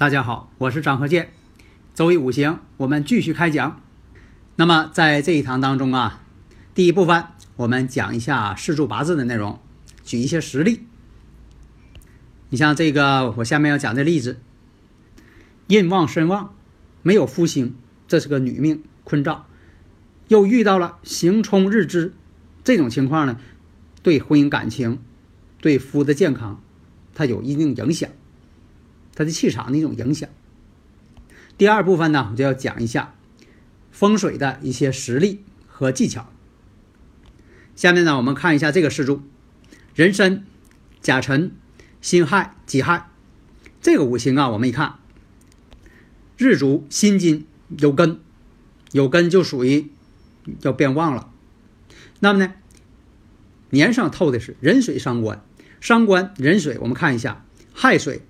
大家好，我是张和建，周易五行，我们继续开讲。那么在这一堂当中啊，第一部分我们讲一下四柱八字的内容，举一些实例。你像这个，我下面要讲的例子，印旺身旺，没有夫星，这是个女命坤兆，又遇到了行冲日支，这种情况呢，对婚姻感情，对夫的健康，它有一定影响。它的气场的一种影响。第二部分呢，我就要讲一下风水的一些实例和技巧。下面呢，我们看一下这个四柱：壬申、甲辰、辛亥、己亥。这个五行啊，我们一看，日主辛金有根，有根就属于要变旺了。那么呢，年上透的是壬水伤官，伤官壬水，我们看一下亥水。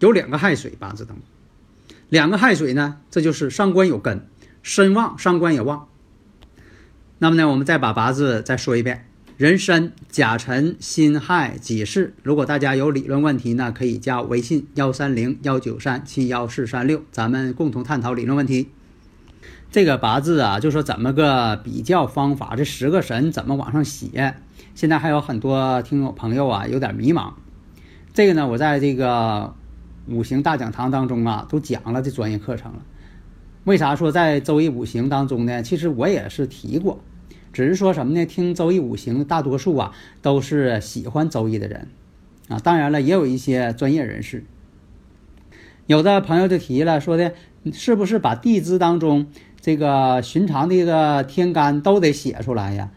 有两个亥水八字当中，两个亥水呢，这就是伤官有根，身旺，伤官也旺。那么呢，我们再把八字再说一遍：壬申、甲辰、辛亥、己巳。如果大家有理论问题呢，可以加微信幺三零幺九三七幺四三六，咱们共同探讨理论问题。这个八字啊，就说怎么个比较方法？这十个神怎么往上写？现在还有很多听友朋友啊，有点迷茫。这个呢，我在这个。五行大讲堂当中啊，都讲了这专业课程了。为啥说在周易五行当中呢？其实我也是提过，只是说什么呢？听周易五行大多数啊都是喜欢周易的人啊。当然了，也有一些专业人士。有的朋友就提了，说的是不是把地支当中这个寻常的一个天干都得写出来呀？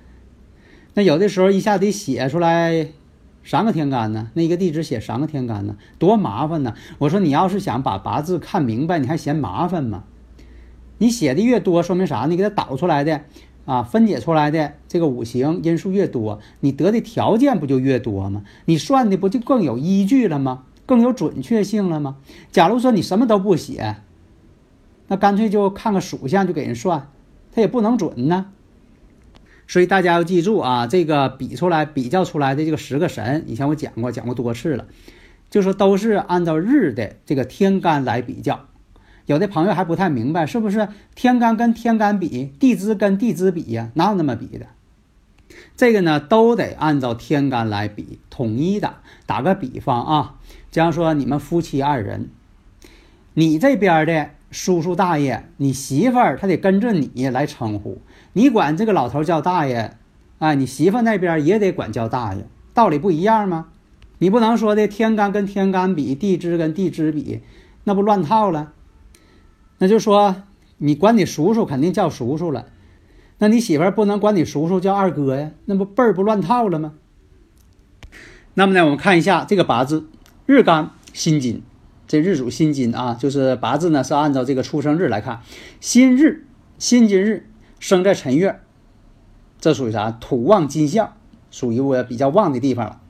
那有的时候一下得写出来。三个天干呢？那一个地址写三个天干呢？多麻烦呢！我说你要是想把八字看明白，你还嫌麻烦吗？你写的越多，说明啥？你给它导出来的啊，分解出来的这个五行因素越多，你得的条件不就越多吗？你算的不就更有依据了吗？更有准确性了吗？假如说你什么都不写，那干脆就看个属相就给人算，它也不能准呢。所以大家要记住啊，这个比出来、比较出来的这个十个神，以前我讲过，讲过多次了，就说都是按照日的这个天干来比较。有的朋友还不太明白，是不是天干跟天干比，地支跟地支比呀？哪有那么比的？这个呢，都得按照天干来比，统一的。打个比方啊，假如说你们夫妻二人，你这边的叔叔大爷，你媳妇儿她得跟着你来称呼。你管这个老头叫大爷，哎，你媳妇那边也得管叫大爷，道理不一样吗？你不能说的天干跟天干比，地支跟地支比，那不乱套了？那就说你管你叔叔肯定叫叔叔了，那你媳妇不能管你叔叔叫二哥呀？那不辈儿不乱套了吗？那么呢，我们看一下这个八字，日干辛金，这日主辛金啊，就是八字呢是按照这个出生日来看，辛日辛金日生在辰月，这属于啥？土旺金相，属于我比较旺的地方了。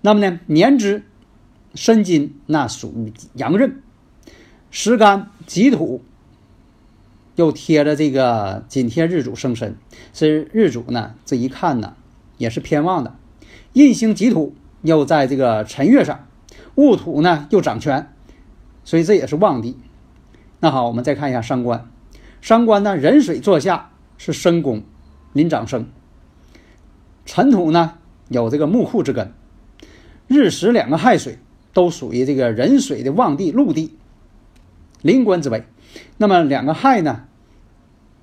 那么呢，年支申金，那属于阳刃，时干己土，又贴着这个紧贴日主生身，是日主呢，这一看呢也是偏旺的。印星己土又在这个辰月上，戊土呢又掌权，所以这也是旺地。那好，我们再看一下伤官，伤官呢壬水坐下是申宫，临长生。辰土呢有这个木库之根，日时两个亥水都属于这个壬水的旺地陆地，临官之位。那么两个亥呢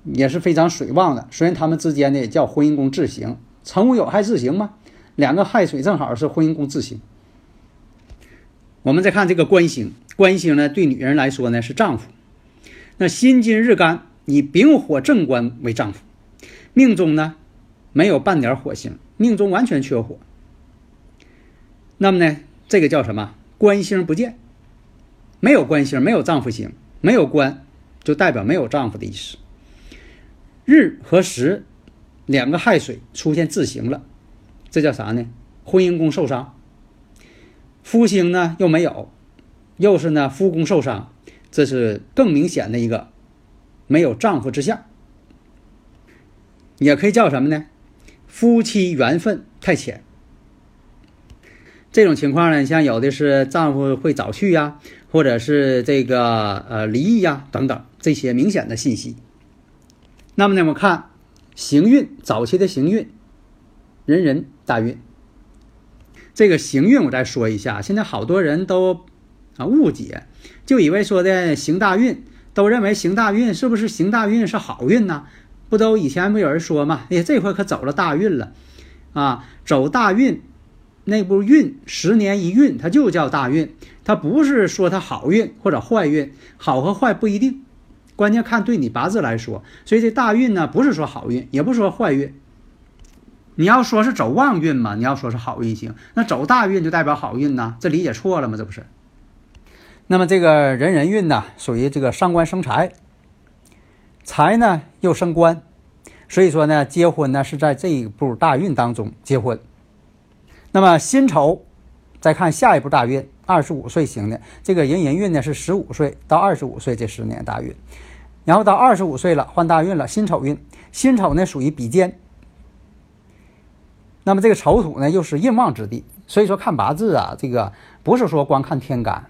也是非常水旺的，虽然他们之间呢也叫婚姻宫自刑，辰午有亥自刑吗？两个亥水正好是婚姻宫自刑。我们再看这个官星，官星呢对女人来说呢是丈夫。那辛金日干以丙火正官为丈夫，命中呢没有半点火星，命中完全缺火。那么呢这个叫什么？官星不见，没有官星，没有丈夫星，没有官，就代表没有丈夫的意思。日和时两个亥水出现自刑了。这叫啥呢？婚姻宫受伤，夫星呢又没有，又是呢夫宫受伤，这是更明显的一个没有丈夫之相，也可以叫什么呢？夫妻缘分太浅。这种情况呢，像有的是丈夫会早去呀，或者是这个呃离异呀等等这些明显的信息。那么呢，我们看行运早期的行运。人人大运，这个行运我再说一下。现在好多人都啊误解，就以为说的行大运，都认为行大运是不是行大运是好运呢？不都以前不有人说嘛？哎，这回可走了大运了啊！走大运，那部运十年一运，它就叫大运，它不是说它好运或者坏运，好和坏不一定，关键看对你八字来说。所以这大运呢，不是说好运，也不是说坏运。你要说是走旺运嘛？你要说是好运行，那走大运就代表好运呢？这理解错了吗？这不是？那么这个人人运呢，属于这个伤官生财，财呢又生官，所以说呢，结婚呢是在这一步大运当中结婚。那么辛丑，再看下一步大运，二十五岁行的这个人人运呢是十五岁到二十五岁这十年大运，然后到二十五岁了换大运了，辛丑运，辛丑呢属于比肩。那么这个丑土呢，又是印旺之地，所以说看八字啊，这个不是说光看天干，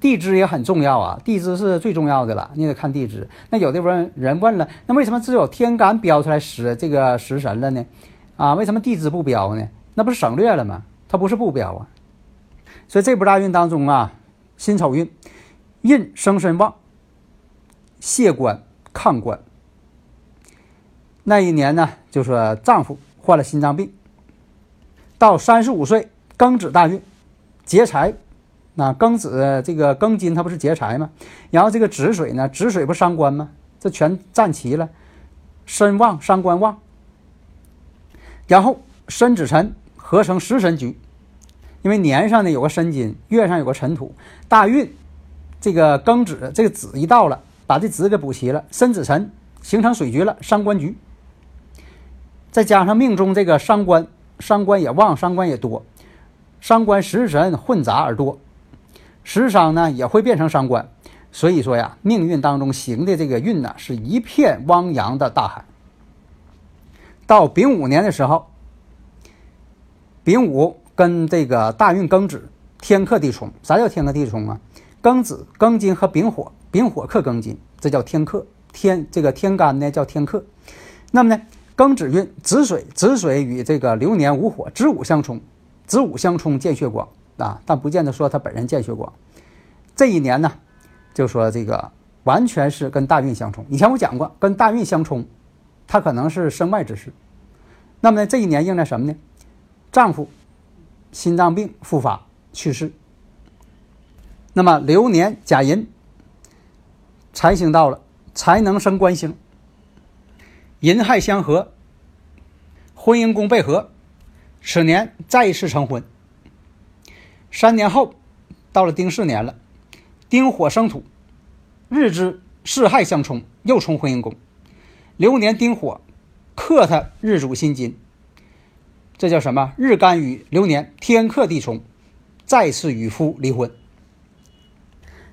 地支也很重要啊，地支是最重要的了，你得看地支。那有的问人问了，那为什么只有天干标出来时这个食神了呢？啊，为什么地支不标呢？那不是省略了吗？它不是不标啊。所以这波大运当中啊，辛丑运，印生身旺，谢官抗官。那一年呢，就说丈夫患了心脏病。到三十五岁庚子大运，劫财，那庚子这个庚金它不是劫财吗？然后这个子水呢，子水不伤官吗？这全占齐了，身旺伤官旺。然后申子辰合成食神局，因为年上呢有个申金，月上有个辰土，大运这个庚子这个子一到了，把这子给补齐了，申子辰形成水局了，伤官局。再加上命中这个伤官。伤官也旺，伤官也多，伤官食神混杂而多，食伤呢也会变成伤官，所以说呀，命运当中行的这个运呢，是一片汪洋的大海。到丙午年的时候，丙午跟这个大运庚子天克地冲，啥叫天克地冲啊？庚子庚金和丙火，丙火克庚金，这叫天克天，这个天干呢叫天克，那么呢？庚子运，子水，子水与这个流年午火，子午相冲，子午相冲见血光啊，但不见得说他本人见血光。这一年呢，就说这个完全是跟大运相冲。以前我讲过，跟大运相冲，他可能是身外之事。那么呢，这一年应了什么呢？丈夫心脏病复发去世。那么流年甲寅，财星到了，才能生官星，寅亥相合，婚姻宫被合，此年再一次成婚。三年后，到了丁巳年了，丁火生土，日支四亥相冲，又冲婚姻宫。流年丁火克他日主辛金，这叫什么？日干与流年天克地冲，再次与夫离婚。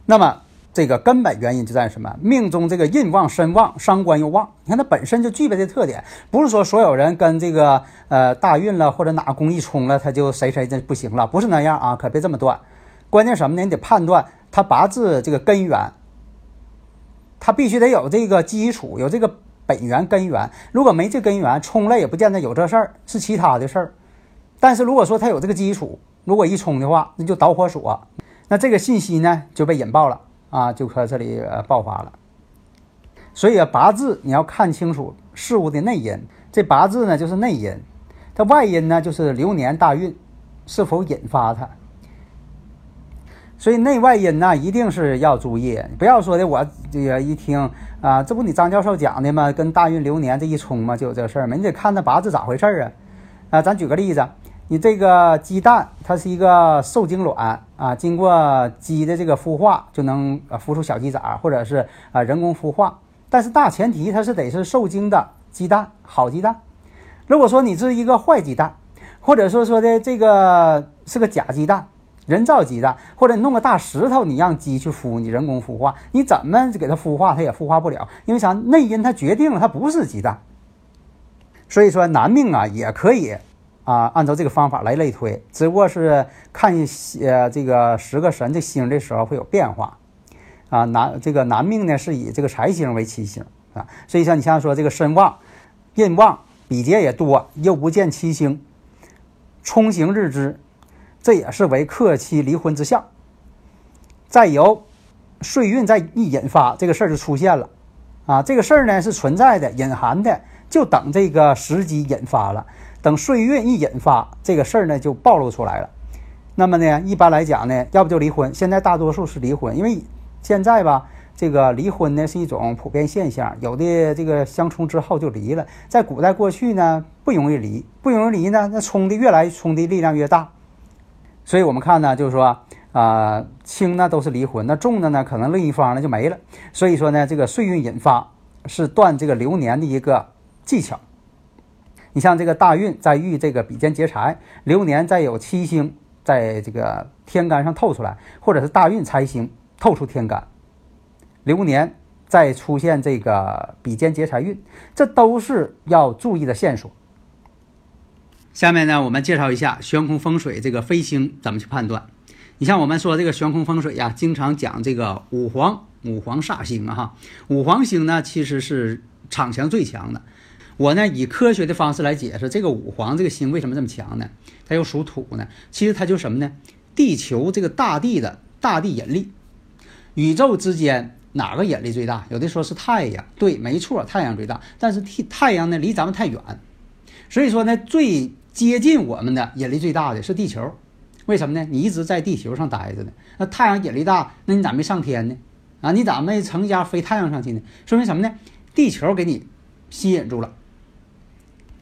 那么这个根本原因就在于什么？命中这个印旺身旺，伤官又旺。你看它本身就具备这特点，不是说所有人跟这个呃大运了或者哪个宫一冲了，他就谁谁这不行了，不是那样啊，可别这么断。关键什么呢？你得判断他八字这个根源，他必须得有这个基础，有这个本源根源。如果没这根源，冲了也不见得有这事儿，是其他的事儿。但是如果说他有这个基础，如果一冲的话，那就导火索。那这个信息呢就被引爆了啊，就搁这里爆发了。所以啊，八字你要看清楚事物的内因。这八字呢就是内因，它外因呢就是流年大运是否引发它。所以内外因呢一定是要注意，不要说的我这个一听啊，这不你张教授讲的吗？跟大运流年这一冲嘛，就有这事儿吗？你得看那八字咋回事儿啊？啊，咱举个例子。你这个鸡蛋，它是一个受精卵啊，经过鸡的这个孵化，就能孵出小鸡仔，或者是啊人工孵化。但是大前提它是得是受精的鸡蛋，好鸡蛋。如果说你是一个坏鸡蛋，或者说说的这个是个假鸡蛋，人造鸡蛋，或者你弄个大石头，你让鸡去孵，你人工孵化，你怎么给它孵化，它也孵化不了，因为啥？内因它决定了它不是鸡蛋。所以说男命啊也可以。啊，按照这个方法来类推，只不过是看呃这个十个神的星的时候会有变化。啊，男这个男命呢是以这个财星为七星啊，所以像你像说这个身旺、印旺、比劫也多，又不见七星，冲刑日支，这也是为克妻离婚之象。再由岁运再一引发，这个事儿就出现了。啊，这个事儿呢是存在的、隐含的，就等这个时机引发了。等岁运一引发，这个事儿呢就暴露出来了。那么呢，一般来讲呢，要不就离婚。现在大多数是离婚，因为现在吧，这个离婚呢是一种普遍现象。有的这个相冲之后就离了。在古代过去呢，不容易离，不容易离呢，那冲的越来冲的力量越大。所以我们看呢，就是说啊，轻呢都是离婚，那重的呢可能另一方呢就没了。所以说呢，这个岁运引发是断这个流年的一个技巧。你像这个大运在遇这个比肩劫财，流年再有七星在这个天干上透出来，或者是大运财星透出天干，流年再出现这个比肩劫财运，这都是要注意的线索。下面呢，我们介绍一下悬空风水这个飞星怎么去判断。你像我们说这个悬空风水呀，经常讲这个五黄五黄煞星啊哈，五黄星呢其实是场强最强的。我呢以科学的方式来解释这个五黄这个星为什么这么强呢？它又属土呢？其实它就什么呢？地球这个大地的大地引力，宇宙之间哪个引力最大？有的说是太阳，对，没错，太阳最大。但是太太阳呢离咱们太远，所以说呢最接近我们的引力最大的是地球。为什么呢？你一直在地球上待着呢？那太阳引力大，那你咋没上天呢？啊，你咋没成家飞太阳上去呢？说明什么呢？地球给你吸引住了。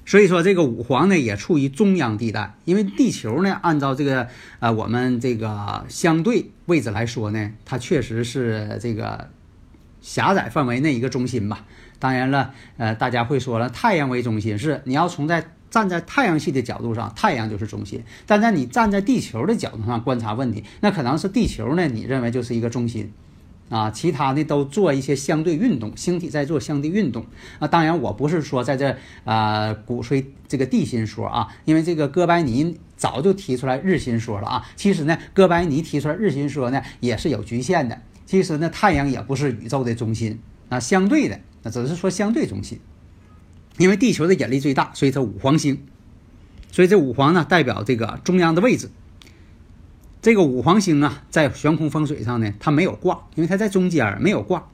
所以说，这个五黄呢也处于中央地带，因为地球呢，按照这个呃我们这个相对位置来说呢，它确实是这个狭窄范围内一个中心吧。当然了，呃，大家会说了，太阳为中心是你要从在站在太阳系的角度上，太阳就是中心；但在你站在地球的角度上观察问题，那可能是地球呢，你认为就是一个中心。啊，其他的都做一些相对运动，星体在做相对运动。啊，当然我不是说在这呃鼓吹这个地心说啊，因为这个哥白尼早就提出来日心说了啊。其实呢，哥白尼提出来日心说呢也是有局限的。其实呢，太阳也不是宇宙的中心啊，相对的，那只是说相对中心。因为地球的引力最大，所以它五黄星，所以这五黄呢代表这个中央的位置。这个五黄星啊，在悬空风水上呢，它没有卦，因为它在中间没有卦。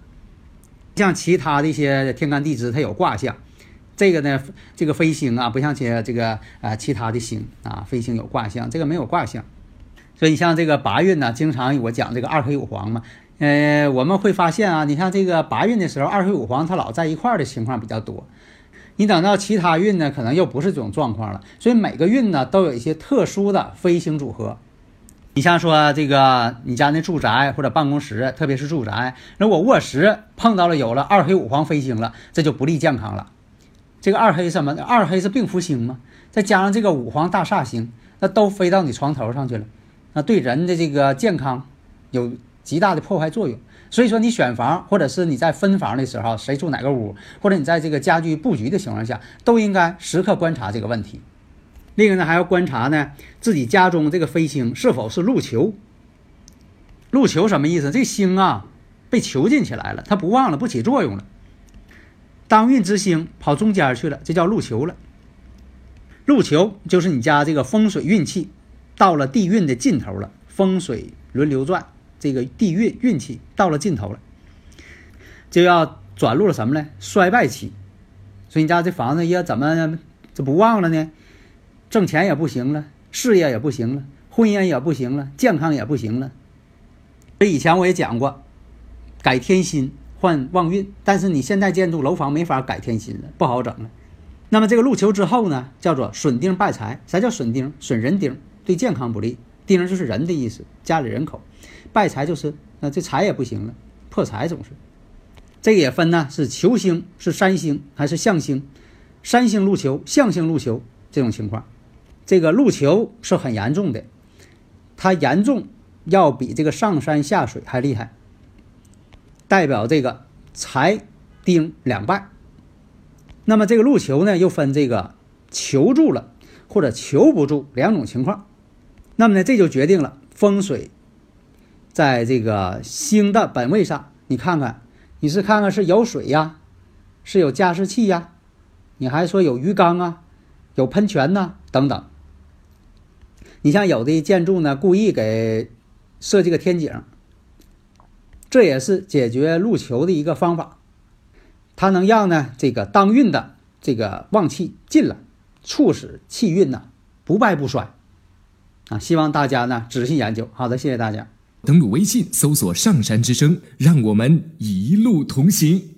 像其他的一些天干地支，它有卦象。这个呢，这个飞星啊，不像些这个啊其他的星啊，飞星有卦象，这个没有卦象。所以你像这个八运呢，经常我讲这个二黑五黄嘛，呃，我们会发现啊，你像这个八运的时候，二黑五黄它老在一块儿的情况比较多。你等到其他运呢，可能又不是这种状况了。所以每个运呢，都有一些特殊的飞星组合。你像说这个你家那住宅或者办公室，特别是住宅，如果卧室碰到了有了二黑五黄飞星了，这就不利健康了。这个二黑什么？二黑是病符星嘛，再加上这个五黄大煞星，那都飞到你床头上去了。那对人的这个健康有极大的破坏作用，所以说你选房或者是你在分房的时候，谁住哪个屋，或者你在这个家居布局的情况下，都应该时刻观察这个问题。另一个呢，还要观察呢自己家中这个飞星是否是禄囚。禄囚什么意思？这星啊被囚禁起来了，它不旺了，不起作用了。当运之星跑中间去了，这叫禄囚了。禄囚就是你家这个风水运气。到了地运的尽头了，风水轮流转，这个地运运气到了尽头了，就要转入了什么呢？衰败期。所以你家这房子也怎么这不旺了呢？挣钱也不行了，事业也不行了，婚姻也不行了，健康也不行了。这以前我也讲过，改天心换旺运，但是你现在建筑楼房没法改天心了，不好整了。那么这个入囚之后呢，叫做损丁败财。啥叫损丁？损人丁。对健康不利，丁就是人的意思，家里人口，败财就是那这财也不行了，破财总是。这个也分呢，是囚星是三星还是象星，三星入囚，象星入囚这种情况，这个入球是很严重的，它严重要比这个上山下水还厉害，代表这个财丁两败。那么这个入球呢，又分这个求住了或者求不住两种情况。那么呢，这就决定了风水，在这个星的本位上，你看看，你是看看是有水呀，是有加湿器呀，你还说有鱼缸啊，有喷泉呐等等。你像有的建筑呢，故意给设计个天井，这也是解决路球的一个方法，它能让呢这个当运的这个旺气进来，促使气运呢不败不衰。啊，希望大家呢仔细研究。好的，谢谢大家。登录微信搜索“上山之声”，让我们一路同行。